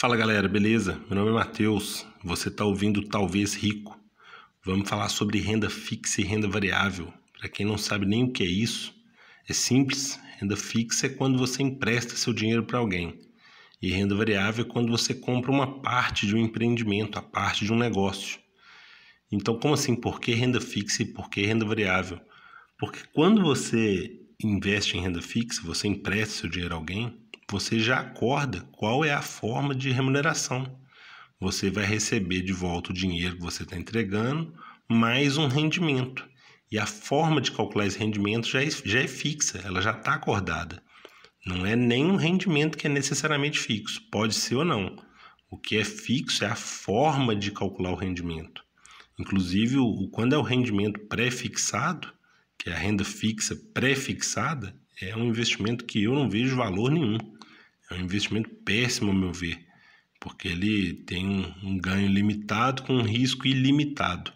Fala galera, beleza? Meu nome é Matheus, você está ouvindo Talvez Rico. Vamos falar sobre renda fixa e renda variável. Para quem não sabe nem o que é isso, é simples. Renda fixa é quando você empresta seu dinheiro para alguém. E renda variável é quando você compra uma parte de um empreendimento, a parte de um negócio. Então, como assim? Por que renda fixa e por que renda variável? Porque quando você investe em renda fixa, você empresta seu dinheiro a alguém, você já acorda qual é a forma de remuneração. Você vai receber de volta o dinheiro que você está entregando, mais um rendimento. E a forma de calcular esse rendimento já é, já é fixa, ela já está acordada. Não é nenhum rendimento que é necessariamente fixo, pode ser ou não. O que é fixo é a forma de calcular o rendimento. Inclusive, o, quando é o rendimento pré-fixado, que é a renda fixa pré-fixada, é um investimento que eu não vejo valor nenhum. É um investimento péssimo, ao meu ver, porque ele tem um, um ganho limitado com um risco ilimitado.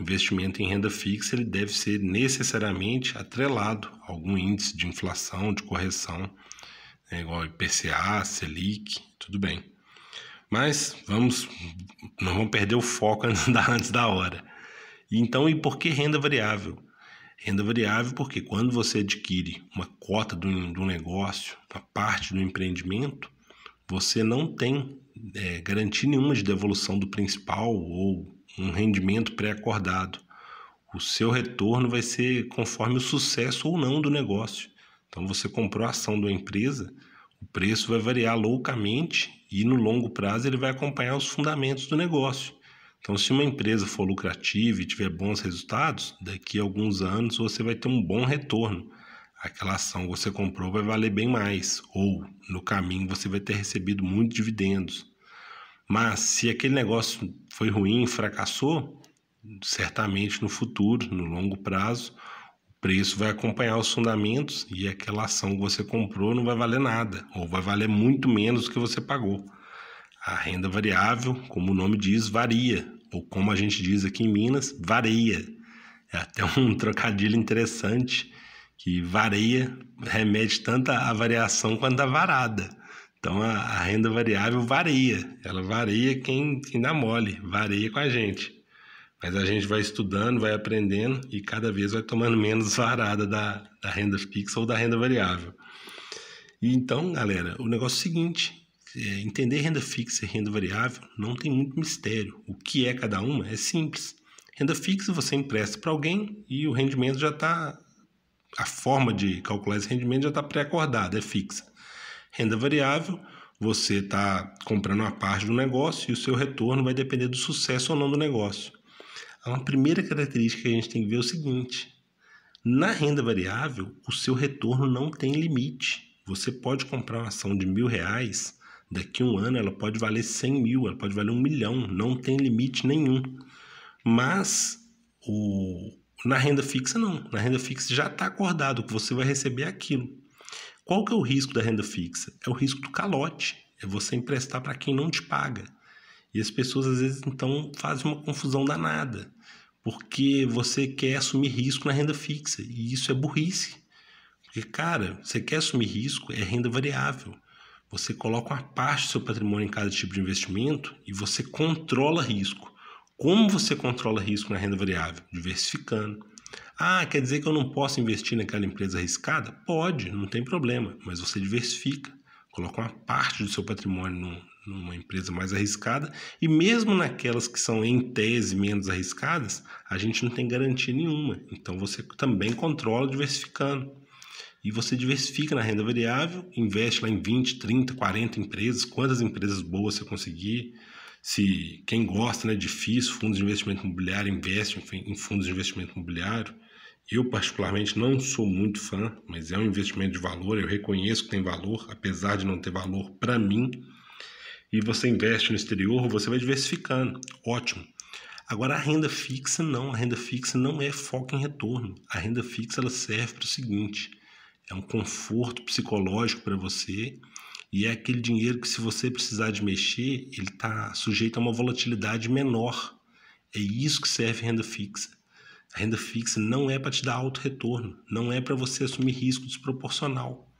Investimento em renda fixa ele deve ser necessariamente atrelado a algum índice de inflação, de correção, né, igual IPCA, Selic, tudo bem. Mas vamos, não vamos perder o foco antes da, antes da hora. Então, e por que renda variável? Renda variável porque quando você adquire uma cota de um, de negócio, uma parte do empreendimento, você não tem é, garantia nenhuma de devolução do principal ou um rendimento pré-acordado. O seu retorno vai ser conforme o sucesso ou não do negócio. Então, você comprou a ação da empresa, o preço vai variar loucamente e no longo prazo ele vai acompanhar os fundamentos do negócio. Então, se uma empresa for lucrativa e tiver bons resultados, daqui a alguns anos você vai ter um bom retorno. Aquela ação que você comprou vai valer bem mais, ou no caminho você vai ter recebido muitos dividendos. Mas se aquele negócio foi ruim, fracassou, certamente no futuro, no longo prazo, o preço vai acompanhar os fundamentos e aquela ação que você comprou não vai valer nada, ou vai valer muito menos do que você pagou. A renda variável, como o nome diz, varia, ou como a gente diz aqui em Minas, vareia. É até um trocadilho interessante que vareia remete tanto à variação quanto à varada. Então a, a, renda variável varia, ela varia quem, quem dá mole, varia com a gente. Mas a gente vai estudando, vai aprendendo e cada vez vai tomando menos varada da, da renda fixa ou da renda variável. E então, galera, o negócio é o seguinte: é, entender renda fixa e renda variável não tem muito mistério. O que é cada uma é simples. Renda fixa você empresta para alguém e o rendimento já está. A forma de calcular esse rendimento já está pré-acordada, é fixa. Renda variável, você está comprando uma parte do negócio e o seu retorno vai depender do sucesso ou não do negócio. Uma primeira característica que a gente tem que ver é o seguinte: na renda variável, o seu retorno não tem limite. Você pode comprar uma ação de mil reais Daqui a um ano ela pode valer 100 mil, ela pode valer um milhão, não tem limite nenhum. Mas o, na renda fixa não. Na renda fixa já está acordado que você vai receber aquilo. Qual que é o risco da renda fixa? É o risco do calote. É você emprestar para quem não te paga. E as pessoas às vezes então fazem uma confusão danada, porque você quer assumir risco na renda fixa e isso é burrice. Porque cara, você quer assumir risco é renda variável. Você coloca uma parte do seu patrimônio em cada tipo de investimento e você controla risco. Como você controla risco na renda variável? Diversificando. Ah, quer dizer que eu não posso investir naquela empresa arriscada? Pode, não tem problema, mas você diversifica. Coloca uma parte do seu patrimônio numa empresa mais arriscada e mesmo naquelas que são em tese menos arriscadas, a gente não tem garantia nenhuma. Então você também controla diversificando e você diversifica na renda variável, investe lá em 20, 30, 40 empresas, quantas empresas boas você conseguir. Se quem gosta né, de FIIs, fundos de investimento imobiliário, investe em fundos de investimento imobiliário. Eu, particularmente, não sou muito fã, mas é um investimento de valor, eu reconheço que tem valor, apesar de não ter valor para mim. E você investe no exterior, você vai diversificando. Ótimo. Agora, a renda fixa não, a renda fixa não é foco em retorno. A renda fixa ela serve para o seguinte: é um conforto psicológico para você e é aquele dinheiro que se você precisar de mexer, ele está sujeito a uma volatilidade menor. É isso que serve renda fixa. A renda fixa não é para te dar alto retorno, não é para você assumir risco desproporcional.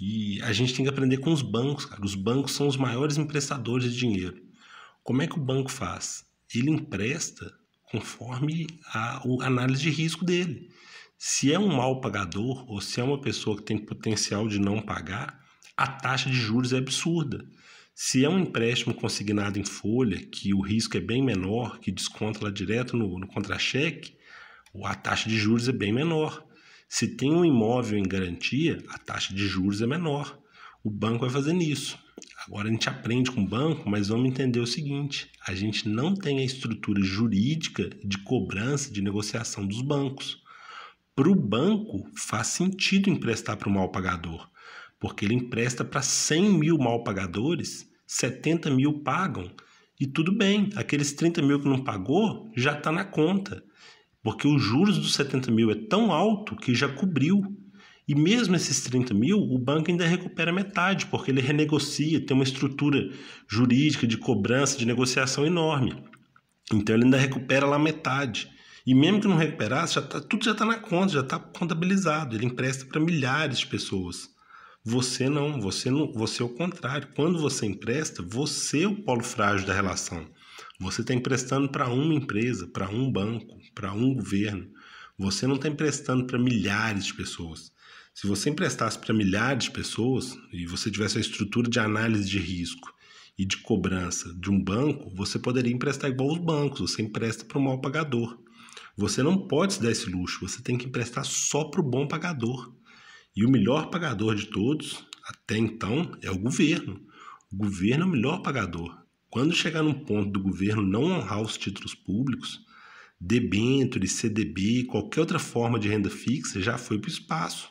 E a gente tem que aprender com os bancos, cara. Os bancos são os maiores emprestadores de dinheiro. Como é que o banco faz? Ele empresta conforme a, a análise de risco dele. Se é um mal pagador ou se é uma pessoa que tem potencial de não pagar, a taxa de juros é absurda. Se é um empréstimo consignado em folha, que o risco é bem menor, que desconta lá direto no, no contra-cheque, a taxa de juros é bem menor. Se tem um imóvel em garantia, a taxa de juros é menor. O banco vai fazendo isso. Agora a gente aprende com o banco, mas vamos entender o seguinte: a gente não tem a estrutura jurídica de cobrança de negociação dos bancos. Para o banco, faz sentido emprestar para o mal pagador, porque ele empresta para 100 mil mal pagadores, 70 mil pagam, e tudo bem, aqueles 30 mil que não pagou já está na conta, porque os juros dos 70 mil é tão alto que já cobriu. E mesmo esses 30 mil, o banco ainda recupera metade, porque ele renegocia, tem uma estrutura jurídica de cobrança, de negociação enorme. Então ele ainda recupera lá metade. E mesmo que não recuperasse, já tá, tudo já está na conta, já está contabilizado. Ele empresta para milhares de pessoas. Você não, você não, você é o contrário. Quando você empresta, você é o polo frágil da relação. Você está emprestando para uma empresa, para um banco, para um governo. Você não está emprestando para milhares de pessoas. Se você emprestasse para milhares de pessoas e você tivesse a estrutura de análise de risco e de cobrança de um banco, você poderia emprestar igual os bancos, você empresta para o mal pagador. Você não pode se dar esse luxo, você tem que emprestar só para o bom pagador. E o melhor pagador de todos, até então, é o governo. O governo é o melhor pagador. Quando chegar num ponto do governo não honrar os títulos públicos, debênture, CDB, qualquer outra forma de renda fixa já foi para o espaço.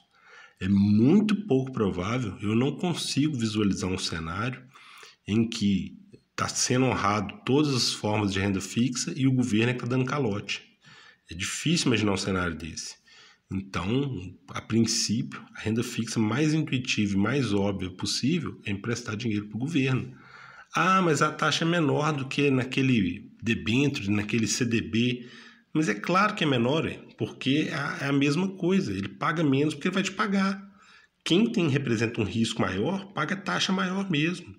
É muito pouco provável, eu não consigo visualizar um cenário em que está sendo honrado todas as formas de renda fixa e o governo está dando calote. É difícil imaginar um cenário desse. Então, a princípio, a renda fixa mais intuitiva e mais óbvia possível é emprestar dinheiro para o governo. Ah, mas a taxa é menor do que naquele debênture, naquele CDB. Mas é claro que é menor, porque é, é a mesma coisa. Ele paga menos porque ele vai te pagar. Quem tem representa um risco maior, paga taxa maior mesmo.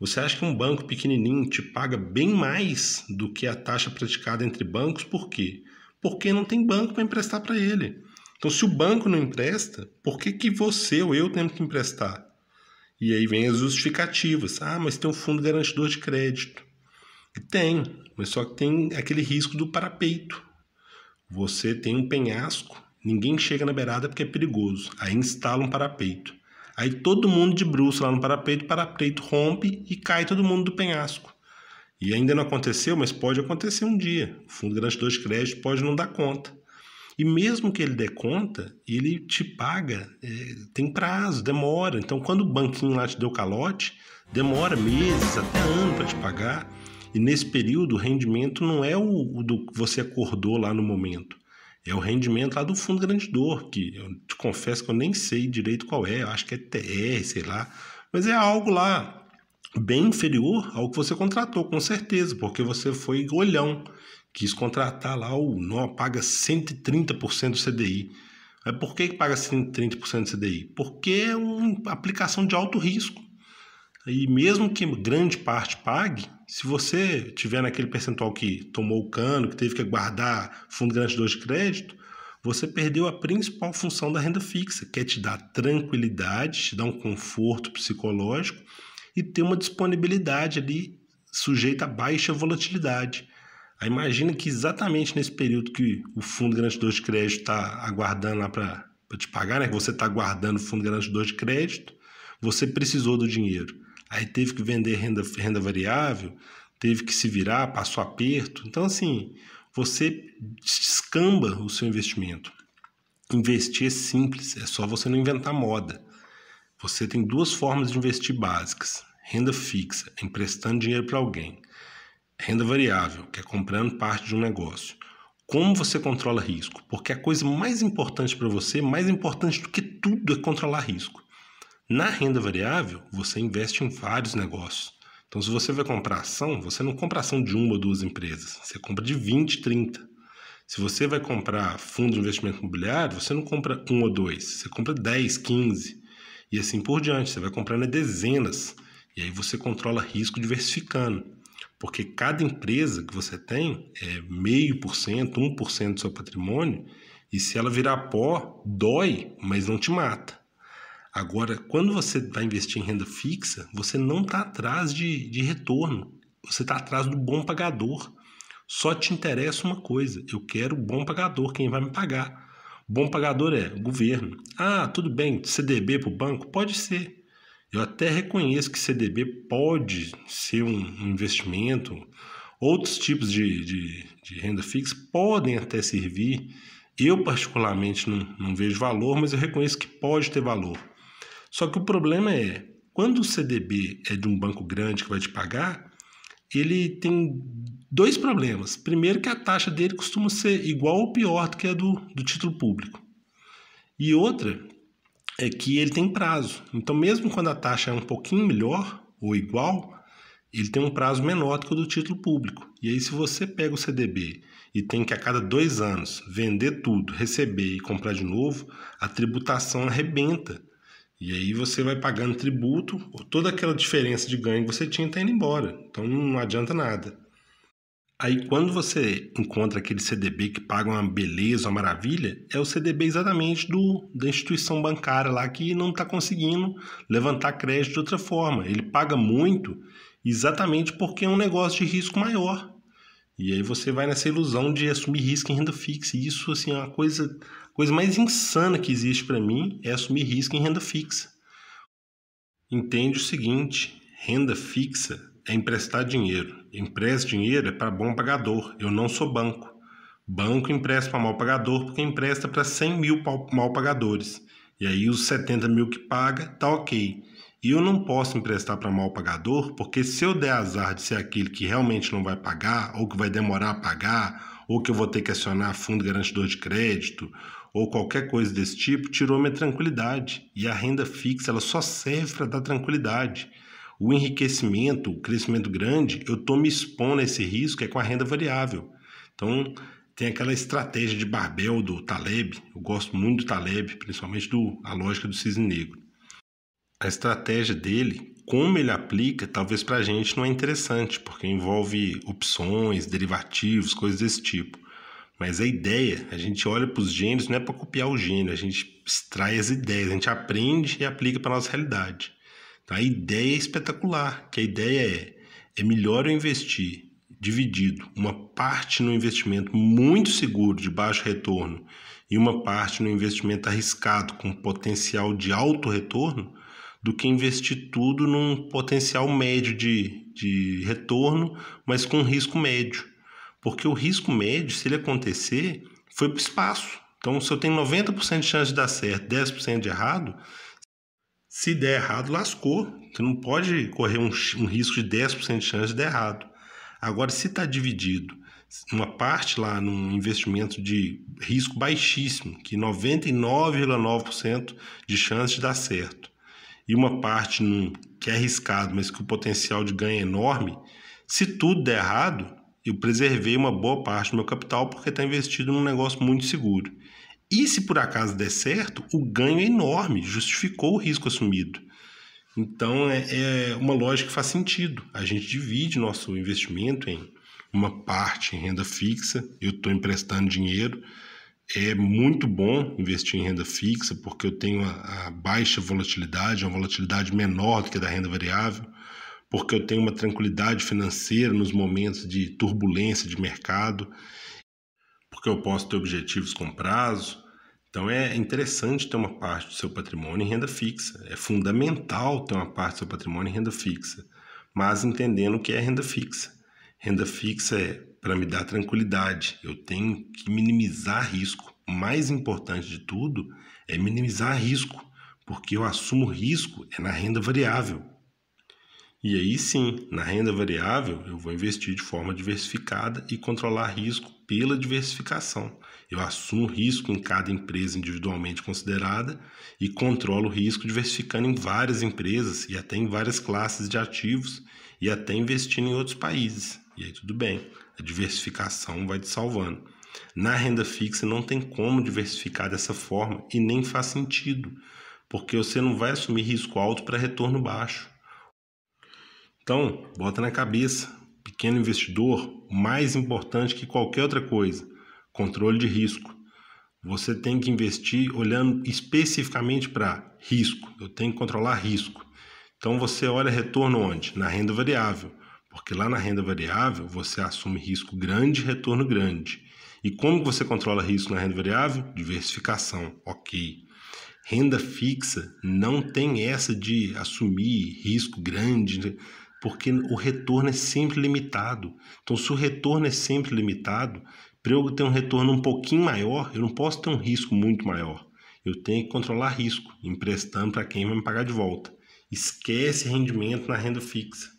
Você acha que um banco pequenininho te paga bem mais do que a taxa praticada entre bancos? Por quê? Porque não tem banco para emprestar para ele. Então, se o banco não empresta, por que, que você ou eu temos que emprestar? E aí vem as justificativas. Ah, mas tem um fundo garantidor de crédito. E tem, mas só que tem aquele risco do parapeito. Você tem um penhasco, ninguém chega na beirada porque é perigoso. Aí instala um parapeito. Aí todo mundo de bruxo lá no parapeito, o parapeito rompe e cai todo mundo do penhasco. E ainda não aconteceu, mas pode acontecer um dia. O fundo garantidor de crédito pode não dar conta. E mesmo que ele dê conta, ele te paga, é, tem prazo, demora. Então, quando o banquinho lá te deu calote, demora meses, até ano para te pagar. E nesse período, o rendimento não é o, o do que você acordou lá no momento. É o rendimento lá do fundo garantidor, que eu te confesso que eu nem sei direito qual é, eu acho que é TR, sei lá. Mas é algo lá bem inferior ao que você contratou, com certeza, porque você foi olhão, quis contratar lá o não paga 130% do CDI. Mas por que paga 130% do CDI? Porque é uma aplicação de alto risco. E mesmo que grande parte pague, se você tiver naquele percentual que tomou o cano, que teve que guardar fundo garantidor de crédito, você perdeu a principal função da renda fixa, que é te dar tranquilidade, te dar um conforto psicológico e ter uma disponibilidade ali sujeita a baixa volatilidade. Aí imagina que exatamente nesse período que o fundo garantidor de crédito está aguardando lá para te pagar, né? que você está aguardando o fundo garantidor de crédito, você precisou do dinheiro. Aí teve que vender renda, renda variável, teve que se virar, passou aperto. Então, assim, você descamba o seu investimento. Investir é simples, é só você não inventar moda. Você tem duas formas de investir básicas: renda fixa, emprestando dinheiro para alguém, renda variável, que é comprando parte de um negócio. Como você controla risco? Porque a coisa mais importante para você, mais importante do que tudo, é controlar risco. Na renda variável, você investe em vários negócios. Então, se você vai comprar ação, você não compra ação de uma ou duas empresas, você compra de 20, 30. Se você vai comprar fundo de investimento imobiliário, você não compra um ou dois, você compra 10, 15. E assim por diante. Você vai comprando dezenas e aí você controla risco diversificando. Porque cada empresa que você tem é meio por cento, um por cento do seu patrimônio, e se ela virar pó, dói, mas não te mata. Agora, quando você vai investir em renda fixa, você não está atrás de, de retorno, você está atrás do bom pagador. Só te interessa uma coisa: eu quero bom pagador, quem vai me pagar. Bom pagador é o governo. Ah, tudo bem, CDB para o banco? Pode ser. Eu até reconheço que CDB pode ser um, investimento, outros tipos de, de, de, renda fixa podem até servir. Eu, particularmente, não, não vejo valor, mas eu reconheço que pode ter valor. Só que o problema é, quando o CDB é de um banco grande que vai te pagar, ele tem dois problemas. Primeiro, que a taxa dele costuma ser igual ou pior do que a do, do título público. E outra, é que ele tem prazo. Então, mesmo quando a taxa é um pouquinho melhor ou igual, ele tem um prazo menor do que o do título público. E aí, se você pega o CDB e tem que a cada dois anos vender tudo, receber e comprar de novo, a tributação arrebenta. E aí você vai pagando tributo, toda aquela diferença de ganho que você tinha está indo embora. Então não adianta nada. Aí quando você encontra aquele CDB que paga uma beleza, uma maravilha, é o CDB exatamente do, da instituição bancária lá que não está conseguindo levantar crédito de outra forma. Ele paga muito exatamente porque é um negócio de risco maior. E aí você vai nessa ilusão de assumir risco em renda fixa. E isso assim, é uma coisa, coisa mais insana que existe para mim é assumir risco em renda fixa. Entende o seguinte, renda fixa é emprestar dinheiro. Empresta dinheiro é para bom pagador. Eu não sou banco. Banco empresta para mal pagador porque empresta para 100 mil mal pagadores. E aí os 70 mil que paga, tá ok. E eu não posso emprestar para mal pagador porque se eu der azar de ser aquele que realmente não vai pagar, ou que vai demorar a pagar, ou que eu vou ter que acionar fundo garantidor de crédito, ou qualquer coisa desse tipo, tirou minha tranquilidade. E a renda fixa ela só serve para dar tranquilidade o enriquecimento, o crescimento grande, eu estou me expondo a esse risco é com a renda variável. Então, tem aquela estratégia de Barbel do Taleb, eu gosto muito do Taleb, principalmente do a lógica do cisne negro. A estratégia dele, como ele aplica, talvez para a gente não é interessante, porque envolve opções, derivativos, coisas desse tipo. Mas a ideia, a gente olha para os gênios, não é para copiar o gênio, a gente extrai as ideias, a gente aprende e aplica para a nossa realidade. A ideia é espetacular, que a ideia é, é melhor eu investir dividido uma parte no investimento muito seguro, de baixo retorno, e uma parte no investimento arriscado, com potencial de alto retorno, do que investir tudo num potencial médio de, de retorno, mas com risco médio. Porque o risco médio, se ele acontecer, foi para o espaço. Então, se eu tenho 90% de chance de dar certo, 10% de errado, se der errado, lascou. Você não pode correr um, um risco de 10% de chance de dar errado. Agora, se está dividido uma parte lá num investimento de risco baixíssimo, que 99,9% de chance de dar certo, e uma parte num, que é arriscado, mas que o potencial de ganho é enorme, se tudo der errado, eu preservei uma boa parte do meu capital porque está investido num negócio muito seguro. E se por acaso der certo, o ganho é enorme, justificou o risco assumido. Então é, é uma lógica que faz sentido. A gente divide nosso investimento em uma parte em renda fixa, eu estou emprestando dinheiro. É muito bom investir em renda fixa porque eu tenho a, a baixa volatilidade, uma volatilidade menor do que a da renda variável, porque eu tenho uma tranquilidade financeira nos momentos de turbulência de mercado, porque eu posso ter objetivos com prazo, então é interessante ter uma parte do seu patrimônio em renda fixa. É fundamental ter uma parte do seu patrimônio em renda fixa, mas entendendo o que é renda fixa. Renda fixa é para me dar tranquilidade. Eu tenho que minimizar risco. O mais importante de tudo é minimizar risco, porque eu assumo risco é na renda variável. E aí sim, na renda variável, eu vou investir de forma diversificada e controlar risco pela diversificação. Eu assumo risco em cada empresa individualmente considerada e controlo o risco diversificando em várias empresas e até em várias classes de ativos e até investindo em outros países. E aí tudo bem, a diversificação vai te salvando. Na renda fixa não tem como diversificar dessa forma e nem faz sentido, porque você não vai assumir risco alto para retorno baixo. Então, bota na cabeça, pequeno investidor, mais importante que qualquer outra coisa, controle de risco. Você tem que investir olhando especificamente para risco. Eu tenho que controlar risco. Então você olha retorno onde? Na renda variável, porque lá na renda variável você assume risco grande, retorno grande. E como você controla risco na renda variável? Diversificação, ok. Renda fixa não tem essa de assumir risco grande, né? porque o retorno é sempre limitado. Então, se o retorno é sempre limitado, para eu ter um retorno um pouquinho maior, eu não posso ter um risco muito maior. Eu tenho que controlar risco, emprestando para quem vai me pagar de volta. Esquece rendimento na renda fixa.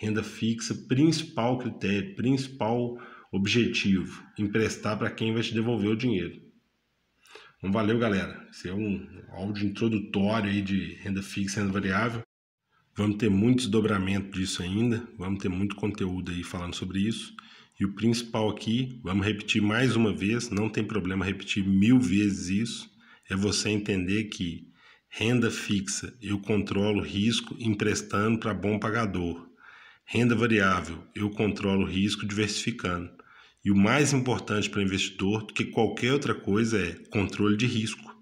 Renda fixa, principal critério, principal objetivo, emprestar para quem vai te devolver o dinheiro. Então, valeu, galera. Esse é um áudio introdutório aí de renda fixa e renda variável. Vamos ter muito desdobramento disso ainda, vamos ter muito conteúdo aí falando sobre isso. E o principal aqui, vamos repetir mais uma vez, não tem problema repetir mil vezes isso, é você entender que renda fixa eu controlo risco emprestando para bom pagador. Renda variável eu controlo risco diversificando. E o mais importante para o investidor do que qualquer outra coisa é controle de risco.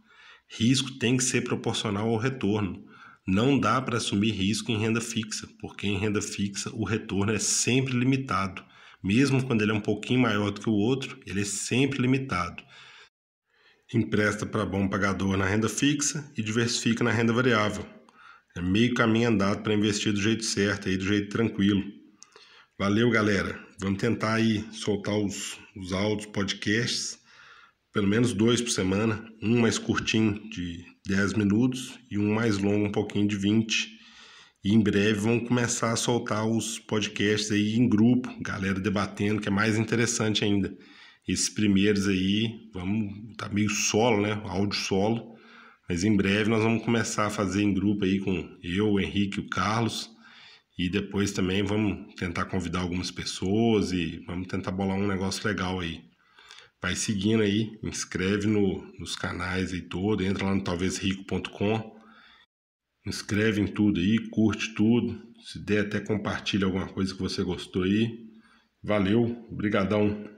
Risco tem que ser proporcional ao retorno. Não dá para assumir risco em renda fixa, porque em renda fixa o retorno é sempre limitado. Mesmo quando ele é um pouquinho maior do que o outro, ele é sempre limitado. Empresta para bom pagador na renda fixa e diversifica na renda variável. É meio caminho andado para investir do jeito certo, aí, do jeito tranquilo. Valeu, galera. Vamos tentar aí soltar os, os áudios, podcasts, pelo menos dois por semana. Um mais curtinho, de 10 minutos, e um mais longo, um pouquinho de 20 e em breve vão começar a soltar os podcasts aí em grupo, galera debatendo, que é mais interessante ainda. Esses primeiros aí, vamos, tá meio solo, né? Áudio solo. Mas em breve nós vamos começar a fazer em grupo aí com eu, o Henrique o Carlos. E depois também vamos tentar convidar algumas pessoas e vamos tentar bolar um negócio legal aí. Vai seguindo aí, inscreve no, nos canais aí todo, entra lá no talvezrico.com Inscreve em tudo aí, curte tudo. Se der, até compartilha alguma coisa que você gostou aí. Valeu, brigadão.